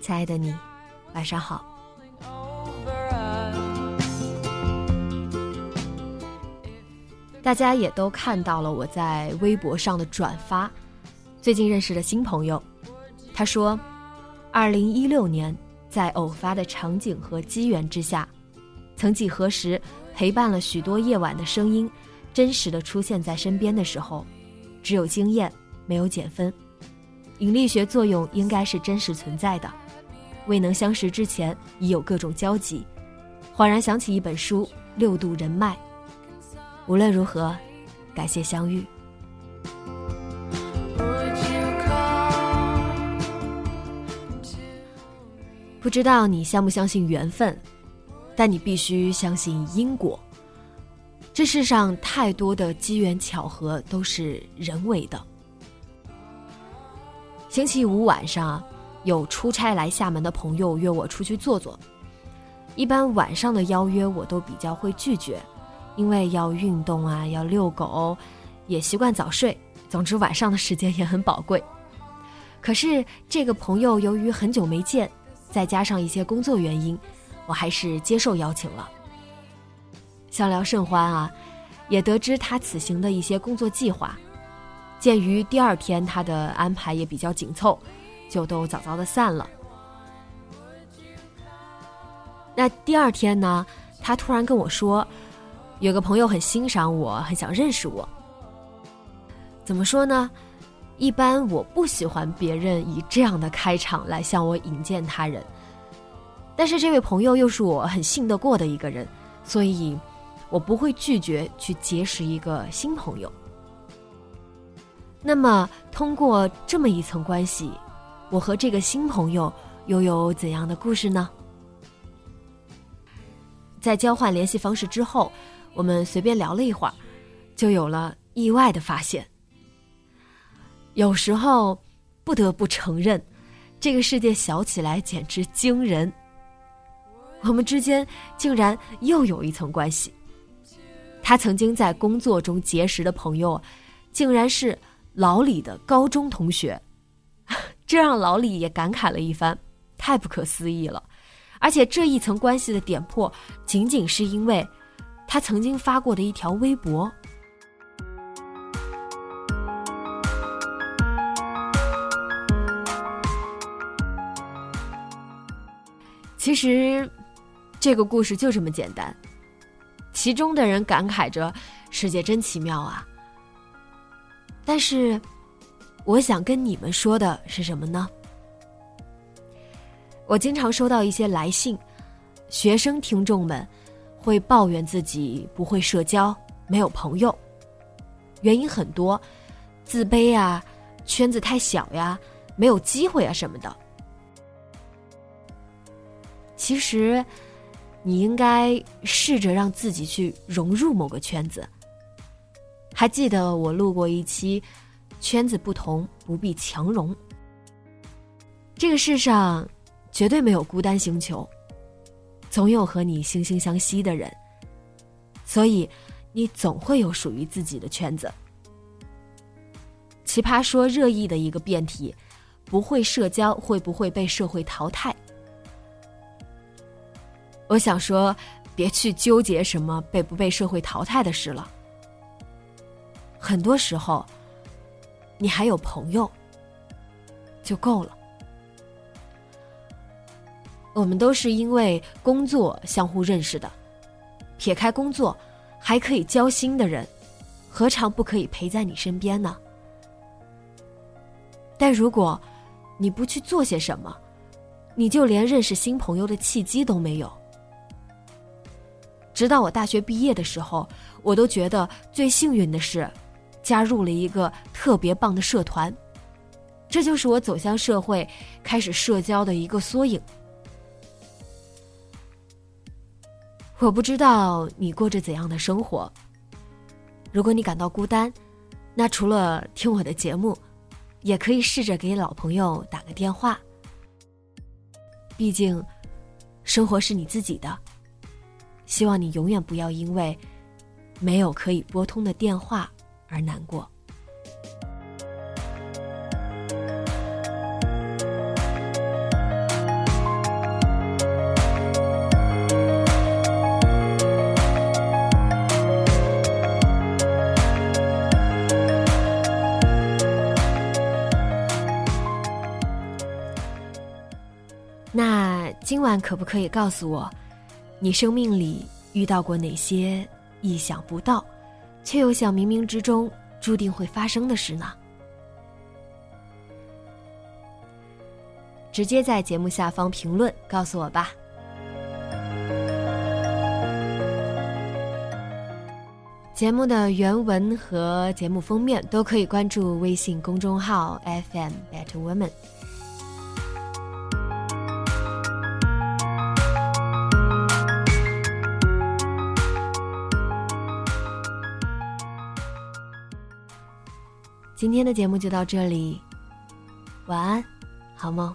亲爱的你，晚上好。大家也都看到了我在微博上的转发，最近认识的新朋友，他说，二零一六年在偶发的场景和机缘之下，曾几何时陪伴了许多夜晚的声音，真实的出现在身边的时候，只有经验，没有减分。引力学作用应该是真实存在的。未能相识之前，已有各种交集。恍然想起一本书《六度人脉》。无论如何，感谢相遇。不知道你相不相信缘分，但你必须相信因果。这世上太多的机缘巧合都是人为的。星期五晚上，有出差来厦门的朋友约我出去坐坐。一般晚上的邀约我都比较会拒绝，因为要运动啊，要遛狗，也习惯早睡。总之晚上的时间也很宝贵。可是这个朋友由于很久没见，再加上一些工作原因，我还是接受邀请了。相聊甚欢啊，也得知他此行的一些工作计划。鉴于第二天他的安排也比较紧凑，就都早早的散了。那第二天呢，他突然跟我说，有个朋友很欣赏我，很想认识我。怎么说呢？一般我不喜欢别人以这样的开场来向我引荐他人，但是这位朋友又是我很信得过的一个人，所以我不会拒绝去结识一个新朋友。那么，通过这么一层关系，我和这个新朋友又有怎样的故事呢？在交换联系方式之后，我们随便聊了一会儿，就有了意外的发现。有时候，不得不承认，这个世界小起来简直惊人。我们之间竟然又有一层关系。他曾经在工作中结识的朋友，竟然是。老李的高中同学，这让老李也感慨了一番，太不可思议了。而且这一层关系的点破，仅仅是因为他曾经发过的一条微博。其实，这个故事就这么简单。其中的人感慨着：“世界真奇妙啊！”但是，我想跟你们说的是什么呢？我经常收到一些来信，学生听众们会抱怨自己不会社交，没有朋友，原因很多，自卑啊，圈子太小呀，没有机会啊什么的。其实，你应该试着让自己去融入某个圈子。还记得我录过一期，圈子不同不必强融。这个世上绝对没有孤单星球，总有和你惺惺相惜的人，所以你总会有属于自己的圈子。奇葩说热议的一个辩题：不会社交会不会被社会淘汰？我想说，别去纠结什么被不被社会淘汰的事了。很多时候，你还有朋友，就够了。我们都是因为工作相互认识的，撇开工作，还可以交心的人，何尝不可以陪在你身边呢？但如果你不去做些什么，你就连认识新朋友的契机都没有。直到我大学毕业的时候，我都觉得最幸运的是，加入了一个特别棒的社团，这就是我走向社会、开始社交的一个缩影。我不知道你过着怎样的生活。如果你感到孤单，那除了听我的节目，也可以试着给老朋友打个电话。毕竟，生活是你自己的。希望你永远不要因为没有可以拨通的电话而难过。那今晚可不可以告诉我，你生命里遇到过哪些意想不到，却又像冥冥之中注定会发生的事呢？直接在节目下方评论告诉我吧。节目的原文和节目封面都可以关注微信公众号 FM Better Woman。今天的节目就到这里，晚安，好梦。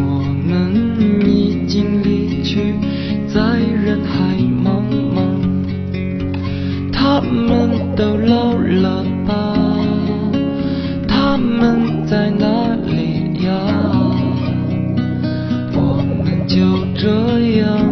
他们都老了吧？他们在哪里呀？我们就这样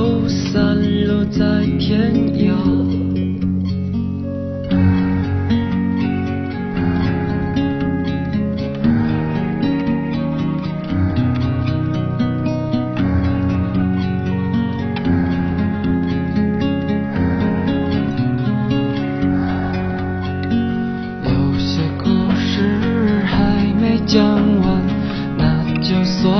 都，散落在天涯。有些故事还没讲完，那就算